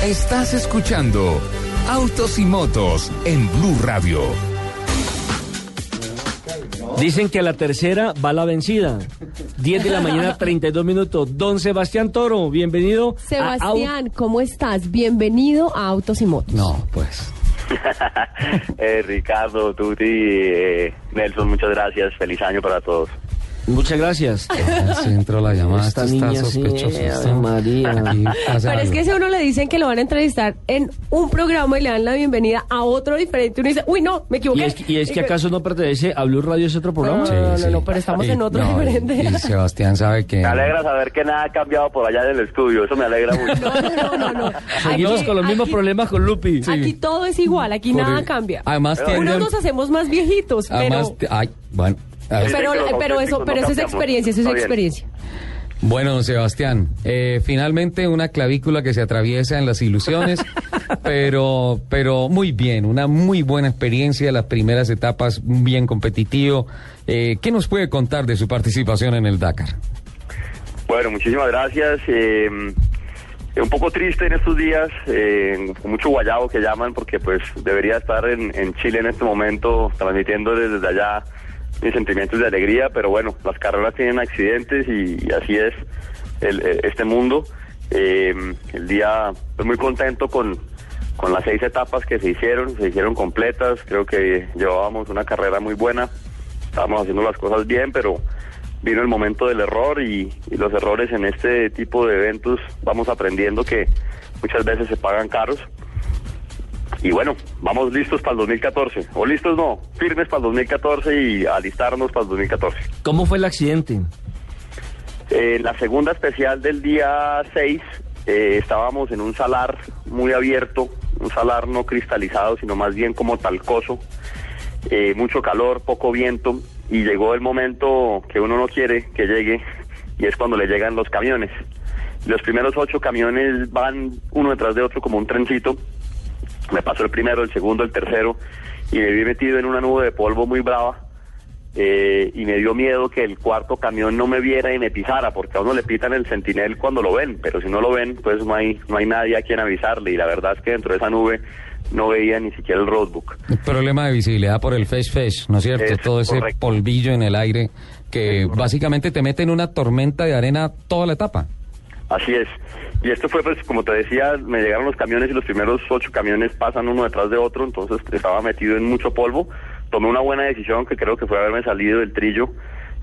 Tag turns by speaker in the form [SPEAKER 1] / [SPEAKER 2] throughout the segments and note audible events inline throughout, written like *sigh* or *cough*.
[SPEAKER 1] Estás escuchando Autos y Motos en Blue Radio.
[SPEAKER 2] Dicen que a la tercera va la vencida. 10 de la mañana, *laughs* 32 minutos. Don Sebastián Toro, bienvenido. a
[SPEAKER 3] Sebastián, ¿cómo estás? Bienvenido a Autos y Motos.
[SPEAKER 2] No, pues. *laughs*
[SPEAKER 4] eh, Ricardo, Tuti, eh, Nelson, muchas gracias. Feliz año para todos.
[SPEAKER 2] Muchas gracias. *laughs*
[SPEAKER 5] Sí, entró la llamada.
[SPEAKER 2] Esta
[SPEAKER 5] Esto está
[SPEAKER 2] niña sí,
[SPEAKER 5] Esto-
[SPEAKER 2] María.
[SPEAKER 3] Pero es que si a uno le dicen que lo van a entrevistar en un programa y le dan la bienvenida a otro diferente, uno dice, uy, no, me equivoqué.
[SPEAKER 2] ¿Y es, que- y es que acaso no pertenece a Blue Radio, es otro programa?
[SPEAKER 3] No, no, no, no, pero estamos en otro
[SPEAKER 5] no, y-
[SPEAKER 3] diferente.
[SPEAKER 5] Y, Sebastián sabe que.
[SPEAKER 4] Me alegra saber que nada ha cambiado por allá en el estudio. Eso me alegra mucho.
[SPEAKER 3] No, no, no, no.
[SPEAKER 2] Seguimos
[SPEAKER 3] Aquí-
[SPEAKER 2] con los mismos
[SPEAKER 3] aquí-
[SPEAKER 2] problemas con Lupi.
[SPEAKER 3] Aquí todo es igual, aquí
[SPEAKER 5] Por-
[SPEAKER 3] nada cambia.
[SPEAKER 5] Además,
[SPEAKER 4] Pero-
[SPEAKER 3] Unos nos hacemos más viejitos,
[SPEAKER 5] además,
[SPEAKER 3] pero,
[SPEAKER 5] ay, bueno. A ver.
[SPEAKER 3] pero, pero eso, pero
[SPEAKER 4] no
[SPEAKER 3] eso es experiencia, eso es experiencia.
[SPEAKER 5] Bueno, don Sebastián, eh, finalmente una clavícula que se atraviesa en las ilusiones, *laughs* pero, pero muy bien, una muy buena experiencia, las primeras etapas bien competitivo. Eh, ¿Qué nos puede contar de su participación en el Dakar?
[SPEAKER 4] Bueno, muchísimas gracias. Eh, un poco triste en estos días, eh, con mucho guayabo que llaman, porque pues debería estar en, en Chile en este momento, transmitiendo desde allá mis sentimientos de alegría, pero bueno, las carreras tienen accidentes y, así es el- eh, este mundo. Eh, el día, estoy muy contento con, con las seis etapas que se hicieron, se hicieron completas, creo que llevábamos una carrera muy buena, estábamos haciendo las cosas bien, pero vino el momento del error y los errores en este tipo de eventos vamos aprendiendo que muchas veces se pagan caros. Y bueno, vamos listos para el 2014. O listos no, firmes para el 2014 y alistarnos para el 2014.
[SPEAKER 2] ¿Cómo fue el accidente?
[SPEAKER 4] Eh, la segunda especial del día 6 eh, estábamos en un salar muy abierto, un salar no cristalizado, sino más bien como talcoso, eh, mucho calor, poco viento, y llegó el momento que uno no quiere que llegue, y es cuando le llegan los camiones. Los primeros ocho camiones van uno detrás de otro como un trencito, me pasó el primero, el segundo, el tercero, y me vi metido en una nube de polvo muy brava, eh, y me dio miedo que el cuarto camión no me viera y me pisara, porque a uno le pitan el sentinel cuando lo ven, pero si no lo ven, pues no hay, no hay nadie a quien avisarle, y la verdad es que dentro de esa nube no veía ni siquiera el roadbook.
[SPEAKER 5] Un problema de visibilidad por el face face, ¿no es cierto?
[SPEAKER 4] Es
[SPEAKER 5] Todo ese polvillo en el aire que básicamente te mete en una tormenta de arena toda la etapa.
[SPEAKER 4] Así es. Y esto fue, pues, como te decía, me llegaron los camiones y los primeros ocho camiones pasan uno detrás de otro, entonces estaba metido en mucho polvo. Tomé una buena decisión que creo que fue haberme salido del trillo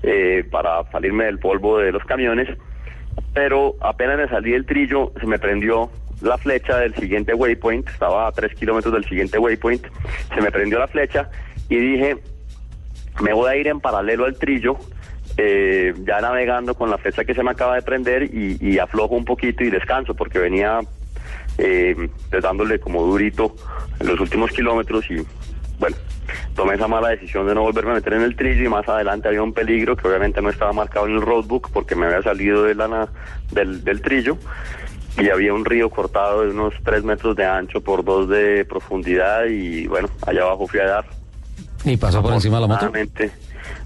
[SPEAKER 4] eh, para salirme del polvo de los camiones, pero apenas me salí del trillo se me prendió la flecha del siguiente waypoint, estaba a tres kilómetros del siguiente waypoint, se me prendió la flecha y dije, me voy a ir en paralelo al trillo, eh, ya navegando con la flecha que se me acaba de prender y, y aflojo un poquito y descanso porque venía eh, pues, dándole como durito los últimos kilómetros y bueno, tomé esa mala decisión de no volverme a meter en el trillo y más adelante había un peligro que obviamente no estaba marcado en el roadbook porque me había salido de la, del, del trillo y había un río cortado de unos tres metros de ancho por dos de profundidad y bueno, allá abajo fui a dar
[SPEAKER 5] Y pasó por encima de la moto.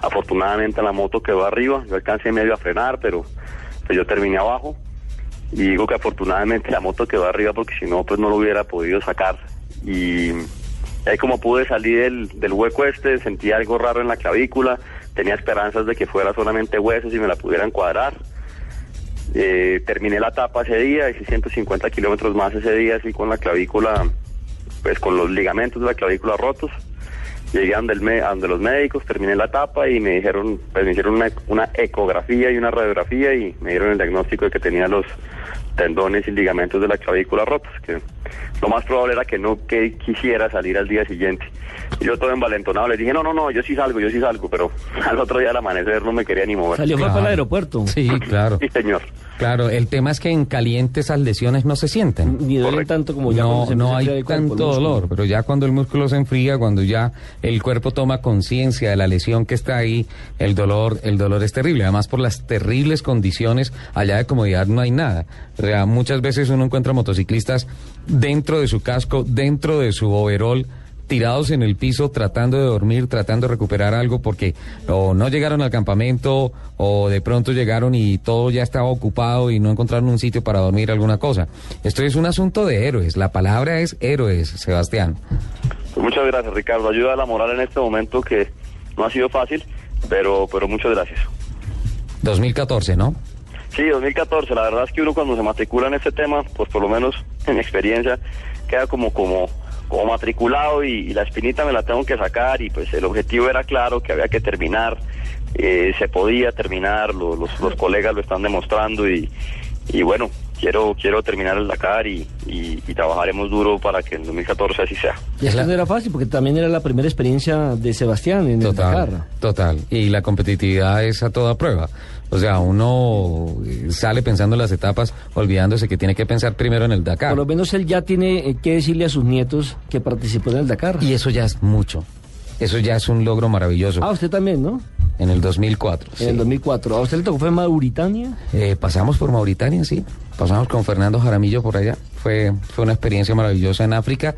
[SPEAKER 4] Afortunadamente, la moto quedó arriba, yo alcancé medio a frenar, pero pues yo terminé abajo. Y digo que afortunadamente la moto quedó arriba porque si no, pues no lo hubiera podido sacar. Y ahí como pude salir del, del hueco este, sentí algo raro en la clavícula, tenía esperanzas de que fuera solamente huesos y me la pudieran cuadrar. Eh, terminé la etapa ese día, hice 150 kilómetros más ese día, así con la clavícula, pues con los ligamentos de la clavícula rotos. Llegué a donde, el me- a donde los médicos, terminé la etapa y me dijeron, pues me hicieron una, una ecografía y una radiografía y me dieron el diagnóstico de que tenía los, tendones y ligamentos de la clavícula rotos, que lo más probable era que no que quisiera salir al día siguiente. Y yo todo envalentonado le dije, no, no, no, yo sí salgo, yo sí salgo, pero *laughs* al otro día al amanecer no me quería ni mover.
[SPEAKER 2] Salió fue para el aeropuerto.
[SPEAKER 5] Sí, claro.
[SPEAKER 4] Sí, señor.
[SPEAKER 5] Claro, el tema es que en caliente esas lesiones no se sienten.
[SPEAKER 2] Ni duele tanto como ya
[SPEAKER 5] No,
[SPEAKER 2] se
[SPEAKER 5] no hay tanto dolor, pero ya cuando el músculo se enfría, cuando ya el cuerpo toma conciencia de la lesión que está ahí, el dolor, el dolor es terrible. Además por las terribles condiciones allá de comodidad no hay nada. O sea, muchas veces uno encuentra motociclistas dentro de su casco, dentro de su overol tirados en el piso tratando de dormir, tratando de recuperar algo porque o no llegaron al campamento o de pronto llegaron y todo ya estaba ocupado y no encontraron un sitio para dormir alguna cosa. Esto es un asunto de héroes, la palabra es héroes, Sebastián.
[SPEAKER 4] Pues muchas gracias, Ricardo. Ayuda a la moral en este momento que no ha sido fácil, pero, pero muchas gracias.
[SPEAKER 5] 2014, ¿no?
[SPEAKER 4] Sí, 2014. La verdad es que uno cuando se matricula en este tema, pues por lo menos en mi experiencia, queda como como como matriculado y, la espinita me la tengo que sacar y pues el objetivo era claro que había que terminar, eh, se podía terminar, lo- los, los colegas lo están demostrando y, y bueno, quiero quiero terminar el Dakar y, y- y trabajaremos duro para que en 2014 así sea.
[SPEAKER 2] Y esto no era fácil porque también era la primera experiencia de Sebastián en el
[SPEAKER 5] Total,
[SPEAKER 2] Dakar.
[SPEAKER 5] total. Y la competitividad es a toda prueba. O sea, uno eh, sale pensando en las etapas, olvidándose que tiene que pensar primero en el Dakar.
[SPEAKER 2] Por lo menos él ya tiene eh, que decirle a sus nietos que participó en el Dakar.
[SPEAKER 5] Y eso ya es mucho. Eso ya es un logro maravilloso.
[SPEAKER 2] Ah, usted también, ¿no?
[SPEAKER 5] En el 2004.
[SPEAKER 2] En el 2004. ¿A usted le tocó fue Mauritania?
[SPEAKER 5] Eh, pasamos por Mauritania, sí. Pasamos con Fernando Jaramillo por allá. Fue, fue una experiencia maravillosa en África.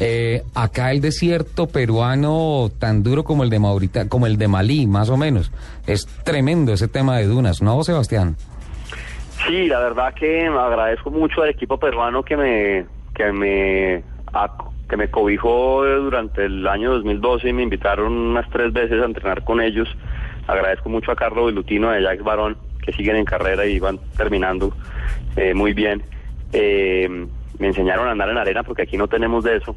[SPEAKER 5] Eh, acá el desierto peruano, tan duro como el de Maurita, como el de Malí, más o menos. Es tremendo ese tema de dunas, ¿no, Sebastián?
[SPEAKER 4] Sí, la verdad que agradezco mucho al equipo peruano que me que me que me cobijó durante el año 2012 y me invitaron unas tres veces a entrenar con ellos. Agradezco mucho a Carlos Velutino y a Barón que siguen en carrera y van terminando eh, muy bien. Eh, me enseñaron a andar en arena porque aquí no tenemos de eso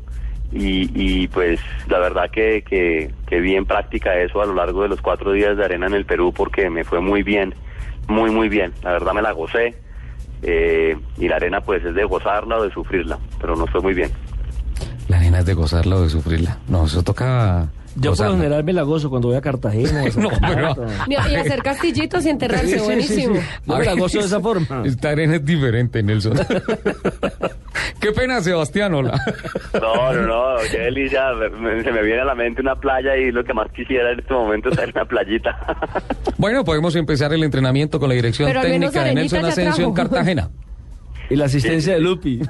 [SPEAKER 4] y, pues la verdad que, que, vi en práctica eso a lo largo de los cuatro días de arena en el Perú porque me fue muy bien, muy muy bien. La verdad me la gocé eh, y la arena pues es de gozarla o de sufrirla, pero nos fue muy bien.
[SPEAKER 5] La nena es de gozarla o de sufrirla. No, eso toca.
[SPEAKER 2] Yo por lo general me la gozo cuando voy a Cartagena. *laughs*
[SPEAKER 5] No, pero-.
[SPEAKER 3] Y, y hacer castillitos y enterrarse,
[SPEAKER 2] Sí, sí,
[SPEAKER 3] buenísimo.
[SPEAKER 2] sí. Yo me la gozo de esa *laughs* forma.
[SPEAKER 5] Esta arena es diferente, Nelson. *laughs* Qué pena, Sebastián, hola.
[SPEAKER 4] No, no, no, qué delicia. me- se me viene a la mente una playa y lo que más quisiera en este momento es una playita.
[SPEAKER 5] Bueno, podemos empezar el entrenamiento con la dirección
[SPEAKER 3] Pero
[SPEAKER 5] técnica de Nelson Asensio en. Cartagena.
[SPEAKER 2] Y la asistencia de Lupi.